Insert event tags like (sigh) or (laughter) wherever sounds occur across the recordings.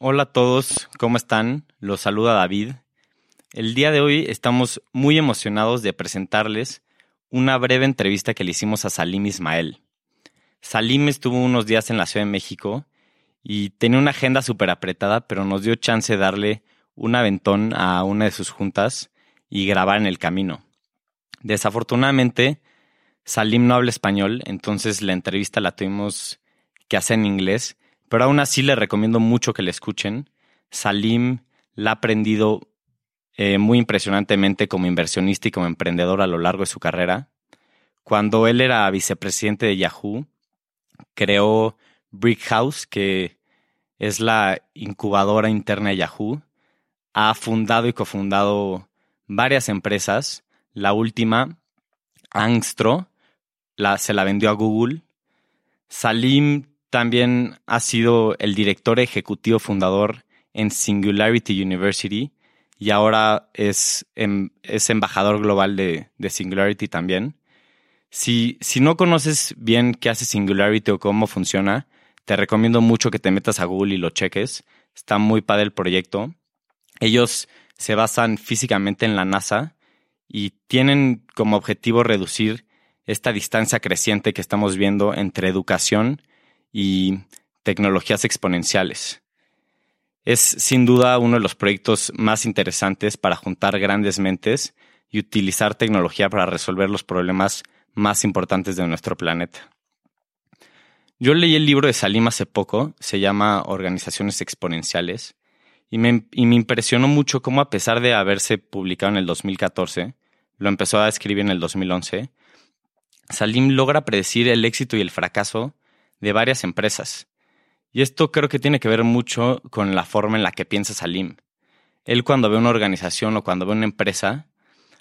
Hola a todos, ¿cómo están? Los saluda David. El día de hoy estamos muy emocionados de presentarles una breve entrevista que le hicimos a Salim Ismael. Salim estuvo unos días en la Ciudad de México y tenía una agenda súper apretada, pero nos dio chance de darle un aventón a una de sus juntas y grabar en el camino. Desafortunadamente, Salim no habla español, entonces la entrevista la tuvimos que hacer en inglés, pero aún así le recomiendo mucho que le escuchen. Salim la ha aprendido eh, muy impresionantemente como inversionista y como emprendedor a lo largo de su carrera. Cuando él era vicepresidente de Yahoo, creó Brick House, que es la incubadora interna de Yahoo. Ha fundado y cofundado varias empresas. La última, Angstro, la, se la vendió a Google. Salim también ha sido el director ejecutivo fundador en Singularity University y ahora es, em, es embajador global de, de Singularity también. Si, si no conoces bien qué hace Singularity o cómo funciona, te recomiendo mucho que te metas a Google y lo cheques. Está muy padre el proyecto. Ellos se basan físicamente en la NASA y tienen como objetivo reducir esta distancia creciente que estamos viendo entre educación y tecnologías exponenciales. Es sin duda uno de los proyectos más interesantes para juntar grandes mentes y utilizar tecnología para resolver los problemas más importantes de nuestro planeta. Yo leí el libro de Salim hace poco, se llama Organizaciones Exponenciales, y me, y me impresionó mucho cómo a pesar de haberse publicado en el 2014, lo empezó a escribir en el 2011, Salim logra predecir el éxito y el fracaso de varias empresas. Y esto creo que tiene que ver mucho con la forma en la que piensa Salim. Él cuando ve una organización o cuando ve una empresa,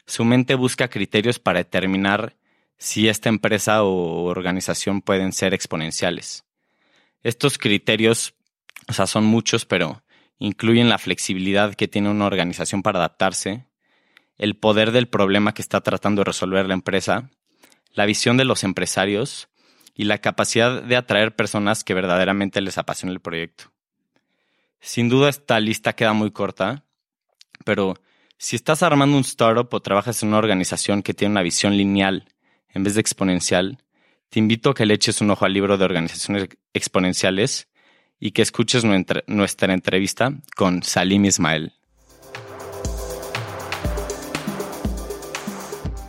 su mente busca criterios para determinar si esta empresa o organización pueden ser exponenciales. Estos criterios, o sea, son muchos, pero incluyen la flexibilidad que tiene una organización para adaptarse, el poder del problema que está tratando de resolver la empresa, la visión de los empresarios y la capacidad de atraer personas que verdaderamente les apasiona el proyecto. Sin duda esta lista queda muy corta, pero si estás armando un startup o trabajas en una organización que tiene una visión lineal en vez de exponencial, te invito a que le eches un ojo al libro de organizaciones exponenciales y que escuches nuestra entrevista con Salim Ismael.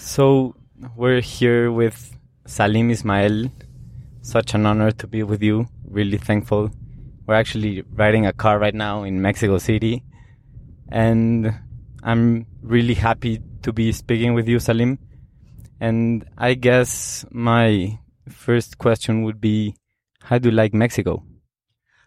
So, we're here with Salim Ismail. Such an honor to be with you. Really thankful. We're actually riding a car right now in Mexico City. And I'm really happy to be speaking with you, Salim. And I guess my first question would be how do you like Mexico?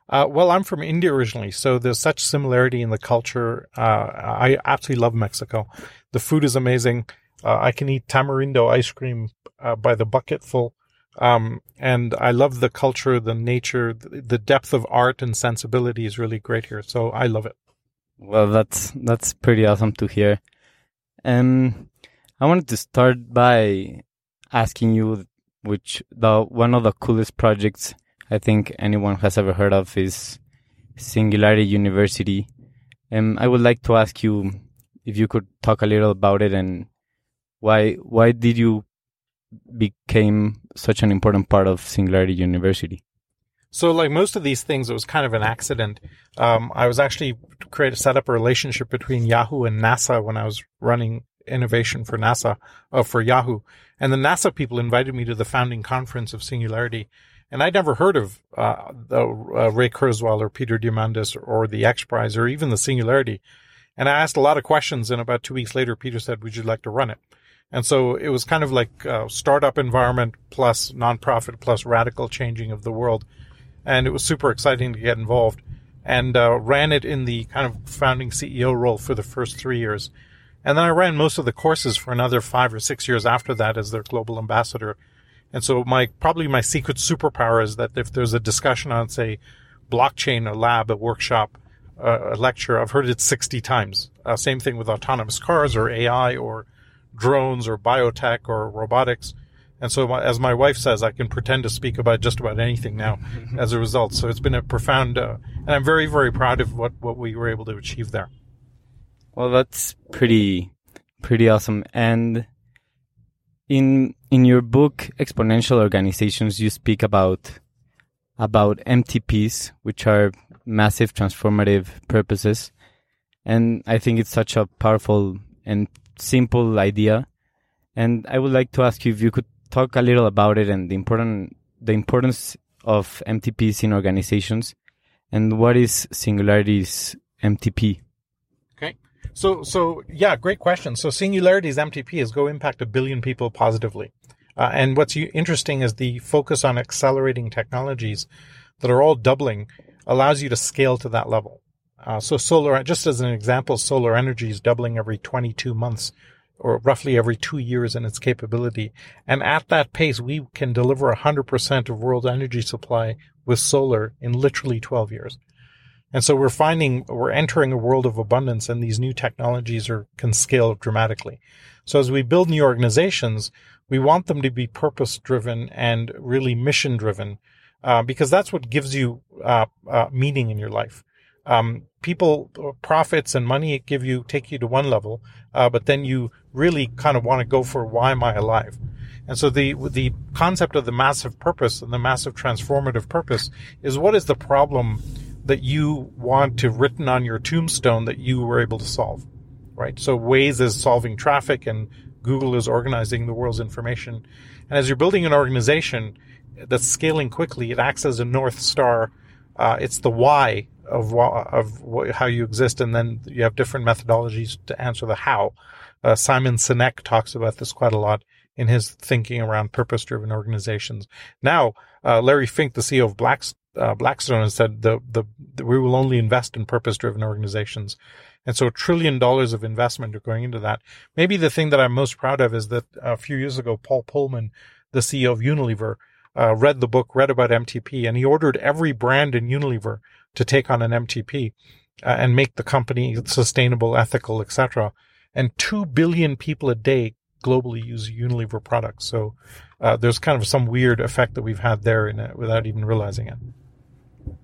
Uh, well, I'm from India originally, so there's such similarity in the culture. Uh, I absolutely love Mexico. The food is amazing. Uh, I can eat tamarindo ice cream uh, by the bucketful. Um, and I love the culture, the nature, the depth of art and sensibility is really great here. So I love it. Well, that's that's pretty awesome to hear. Um, I wanted to start by asking you, which the one of the coolest projects I think anyone has ever heard of is Singularity University. Um, I would like to ask you if you could talk a little about it and why why did you became such an important part of Singularity University? So, like most of these things, it was kind of an accident. Um, I was actually create set up a relationship between Yahoo and NASA when I was running innovation for NASA, uh, for Yahoo, and the NASA people invited me to the founding conference of Singularity, and I'd never heard of uh, the, uh, Ray Kurzweil or Peter Diamandis or the X Prize or even the Singularity, and I asked a lot of questions. And about two weeks later, Peter said, "Would you like to run it?" And so it was kind of like a startup environment plus nonprofit plus radical changing of the world and it was super exciting to get involved. and uh, ran it in the kind of founding CEO role for the first three years. And then I ran most of the courses for another five or six years after that as their global ambassador. And so my, probably my secret superpower is that if there's a discussion on, say, blockchain, a lab, a workshop, uh, a lecture, I've heard it 60 times. Uh, same thing with autonomous cars or AI or drones or biotech or robotics. And so, my, as my wife says, I can pretend to speak about just about anything now (laughs) as a result. So it's been a profound, uh, and I'm very, very proud of what, what we were able to achieve there. Well, that's pretty, pretty awesome. And in in your book, Exponential Organizations, you speak about about MTPs, which are massive transformative purposes. And I think it's such a powerful and simple idea. And I would like to ask you if you could talk a little about it and the important the importance of MTPs in organizations and what is Singularity's MTP? Okay. So, so yeah, great question. So Singularity's MTP is go impact a billion people positively. Uh, and what's interesting is the focus on accelerating technologies that are all doubling allows you to scale to that level. Uh, so solar, just as an example, solar energy is doubling every 22 months or roughly every two years in its capability. And at that pace, we can deliver 100% of world energy supply with solar in literally 12 years. And so we're finding we're entering a world of abundance and these new technologies are, can scale dramatically. So as we build new organizations, we want them to be purpose driven and really mission driven, uh, because that's what gives you uh, uh, meaning in your life. Um, people, profits and money give you, take you to one level, uh, but then you really kind of want to go for why am I alive? And so the, the concept of the massive purpose and the massive transformative purpose is what is the problem that you want to written on your tombstone that you were able to solve, right? So Waze is solving traffic and Google is organizing the world's information. And as you're building an organization that's scaling quickly, it acts as a North Star. Uh, it's the why of of how you exist, and then you have different methodologies to answer the how. Uh, Simon Sinek talks about this quite a lot in his thinking around purpose-driven organizations. Now, uh, Larry Fink, the CEO of Black, uh, Blackstone, has said the, the, the we will only invest in purpose-driven organizations. And so a trillion dollars of investment are going into that. Maybe the thing that I'm most proud of is that a few years ago, Paul Polman, the CEO of Unilever, uh, read the book, read about MTP, and he ordered every brand in Unilever to take on an MTP uh, and make the company sustainable, ethical, etc. And two billion people a day globally use Unilever products. So uh, there's kind of some weird effect that we've had there in it, without even realizing it.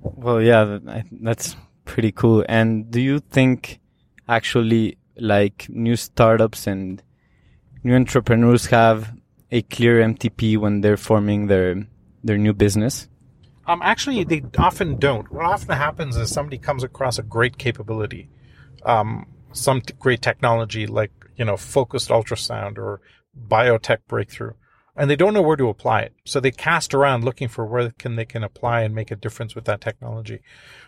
Well, yeah, that's pretty cool. And do you think actually like new startups and new entrepreneurs have a clear MTP when they're forming their their new business? Um, actually, they often don't. What often happens is somebody comes across a great capability, um, some t- great technology like you know focused ultrasound or biotech breakthrough, and they don't know where to apply it. So they cast around looking for where can they can apply and make a difference with that technology.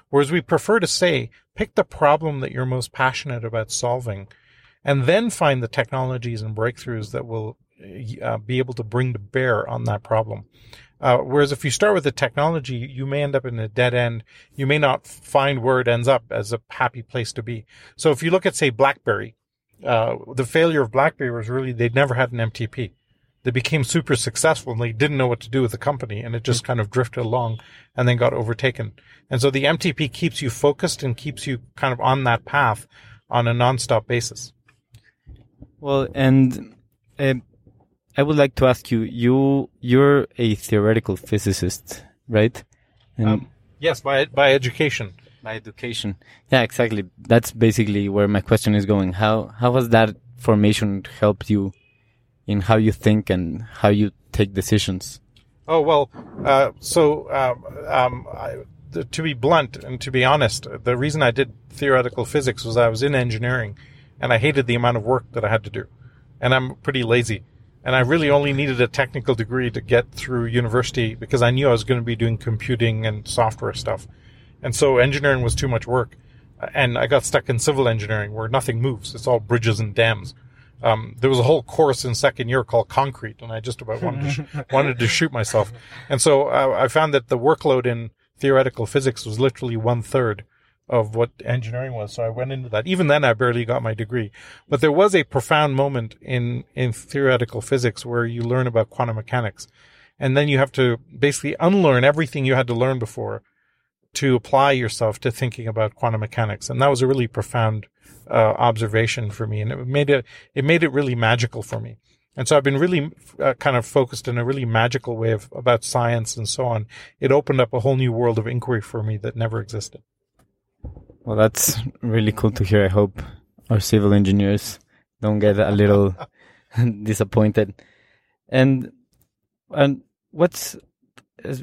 Whereas we prefer to say, pick the problem that you're most passionate about solving, and then find the technologies and breakthroughs that will uh, be able to bring to bear on that problem. Uh, whereas if you start with the technology, you may end up in a dead end. You may not find where it ends up as a happy place to be. So if you look at, say, BlackBerry, uh, the failure of BlackBerry was really they'd never had an MTP. They became super successful and they didn't know what to do with the company and it just kind of drifted along and then got overtaken. And so the MTP keeps you focused and keeps you kind of on that path on a nonstop basis. Well, and uh, I would like to ask you, you you're a theoretical physicist, right? Um, yes, by by education. By education. Yeah, exactly. That's basically where my question is going. How how has that formation helped you in how you think and how you take decisions? Oh well, uh, so um, um, I, to be blunt and to be honest, the reason I did theoretical physics was I was in engineering, and I hated the amount of work that I had to do, and I'm pretty lazy and I really only needed a technical degree to get through university because I knew I was going to be doing computing and software stuff. And so engineering was too much work. And I got stuck in civil engineering where nothing moves. It's all bridges and dams. Um, there was a whole course in second year called concrete and I just about wanted to, sh- (laughs) wanted to shoot myself. And so uh, I found that the workload in theoretical physics was literally one third of what engineering was. So I went into that. Even then, I barely got my degree. But there was a profound moment in, in theoretical physics where you learn about quantum mechanics. And then you have to basically unlearn everything you had to learn before to apply yourself to thinking about quantum mechanics. And that was a really profound uh, observation for me. And it made it, it made it really magical for me. And so I've been really uh, kind of focused in a really magical way of, about science and so on. It opened up a whole new world of inquiry for me that never existed. Well, that's really cool to hear. I hope our civil engineers don't get a little (laughs) disappointed. And and what's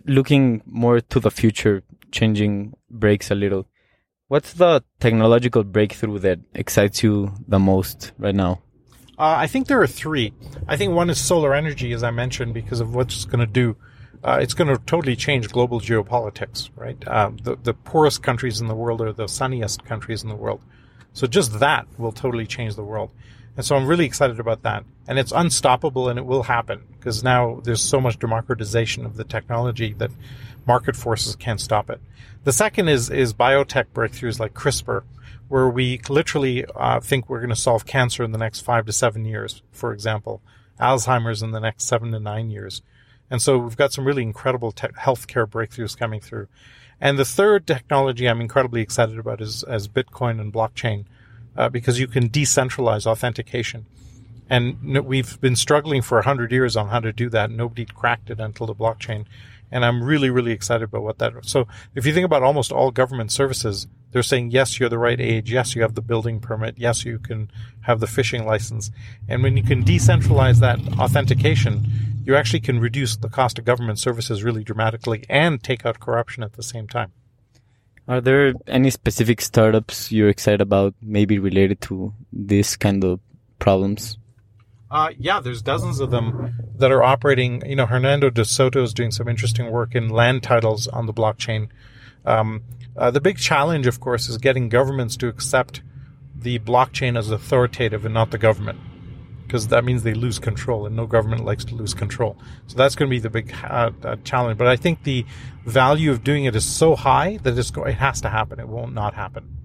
looking more to the future, changing brakes a little. What's the technological breakthrough that excites you the most right now? Uh, I think there are three. I think one is solar energy, as I mentioned, because of what it's going to do. Uh, it's going to totally change global geopolitics, right? Uh, the, the poorest countries in the world are the sunniest countries in the world. So just that will totally change the world. And so I'm really excited about that. And it's unstoppable and it will happen because now there's so much democratization of the technology that market forces can't stop it. The second is, is biotech breakthroughs like CRISPR, where we literally uh, think we're going to solve cancer in the next five to seven years, for example, Alzheimer's in the next seven to nine years. And so we've got some really incredible te- healthcare breakthroughs coming through. And the third technology I'm incredibly excited about is as Bitcoin and blockchain, uh, because you can decentralize authentication. And we've been struggling for 100 years on how to do that. Nobody cracked it until the blockchain. And I'm really, really excited about what that. So if you think about almost all government services, they're saying, yes, you're the right age. Yes, you have the building permit. Yes, you can have the fishing license. And when you can decentralize that authentication, you actually can reduce the cost of government services really dramatically and take out corruption at the same time. Are there any specific startups you're excited about, maybe related to this kind of problems? Uh, yeah, there's dozens of them that are operating. You know, Hernando de Soto is doing some interesting work in land titles on the blockchain. Um, uh, the big challenge, of course, is getting governments to accept the blockchain as authoritative and not the government, because that means they lose control, and no government likes to lose control. So that's going to be the big uh, uh, challenge. But I think the value of doing it is so high that it has to happen. It won't not happen.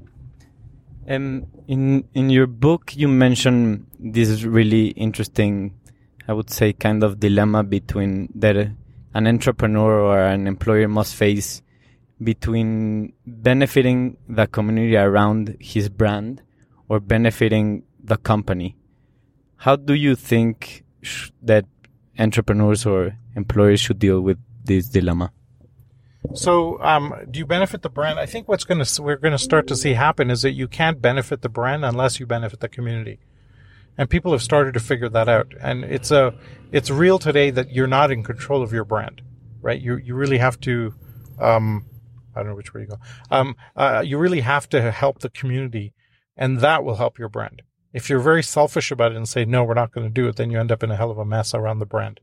Um, in in your book, you mention this really interesting, I would say, kind of dilemma between that an entrepreneur or an employer must face between benefiting the community around his brand or benefiting the company. How do you think that entrepreneurs or employers should deal with this dilemma? So, um, do you benefit the brand? I think what's going to we're going to start to see happen is that you can't benefit the brand unless you benefit the community, and people have started to figure that out. And it's a it's real today that you're not in control of your brand, right? You you really have to, um, I don't know which way you go. Um, uh, you really have to help the community, and that will help your brand. If you're very selfish about it and say no, we're not going to do it, then you end up in a hell of a mess around the brand.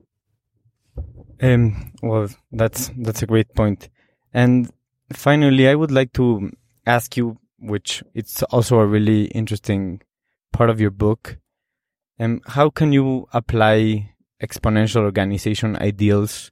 Um, well, that's that's a great point. And finally, I would like to ask you, which it's also a really interesting part of your book, um, how can you apply exponential organization ideals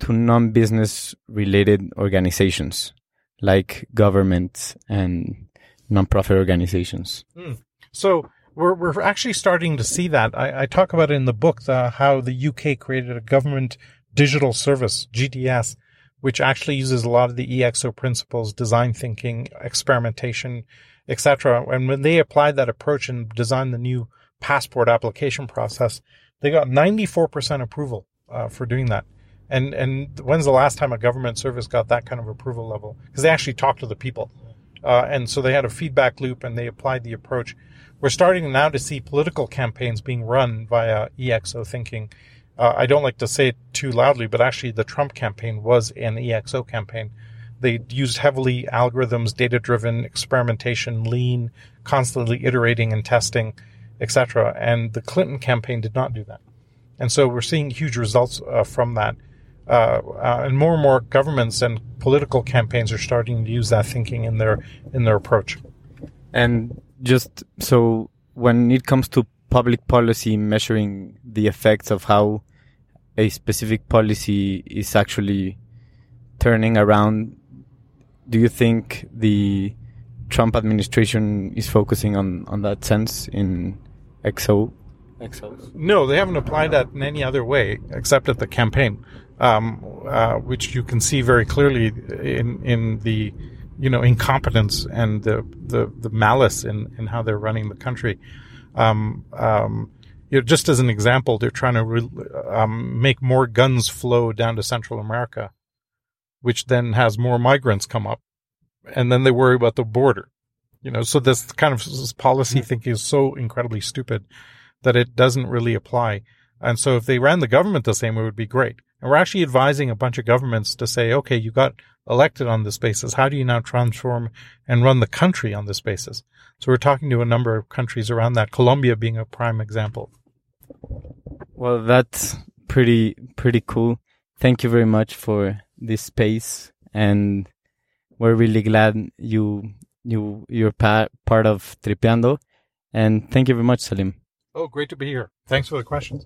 to non-business related organizations like governments and non-profit organizations? Mm. So we're we're actually starting to see that. I, I talk about in the book the, how the UK created a government digital service GDS, which actually uses a lot of the EXO principles, design thinking, experimentation, etc. And when they applied that approach and designed the new passport application process, they got 94% approval uh, for doing that. And and when's the last time a government service got that kind of approval level? Because they actually talked to the people, uh, and so they had a feedback loop and they applied the approach. We're starting now to see political campaigns being run via EXO thinking uh, I don't like to say it too loudly, but actually the Trump campaign was an EXO campaign. They used heavily algorithms, data driven experimentation, lean, constantly iterating and testing, etc. And the Clinton campaign did not do that. And so we're seeing huge results uh, from that. Uh, uh, and more and more governments and political campaigns are starting to use that thinking in their in their approach. And just so when it comes to public policy measuring the effects of how a specific policy is actually turning around, do you think the Trump administration is focusing on on that sense in EXO. EXOs. No, they haven't applied that in any other way except at the campaign, um, uh, which you can see very clearly in in the you know incompetence and the the, the malice in, in how they're running the country. Um, um, you know, just as an example, they're trying to re- um, make more guns flow down to Central America, which then has more migrants come up, and then they worry about the border. You know, so this kind of this policy thinking is so incredibly stupid that it doesn't really apply. And so if they ran the government the same way, it would be great. And we're actually advising a bunch of governments to say, okay, you got elected on this basis. How do you now transform and run the country on this basis? So we're talking to a number of countries around that, Colombia being a prime example. Well, that's pretty pretty cool. Thank you very much for this space, and we're really glad you you you're pa- part of Tripeando. And thank you very much, Salim. Oh, great to be here. Thanks for the questions.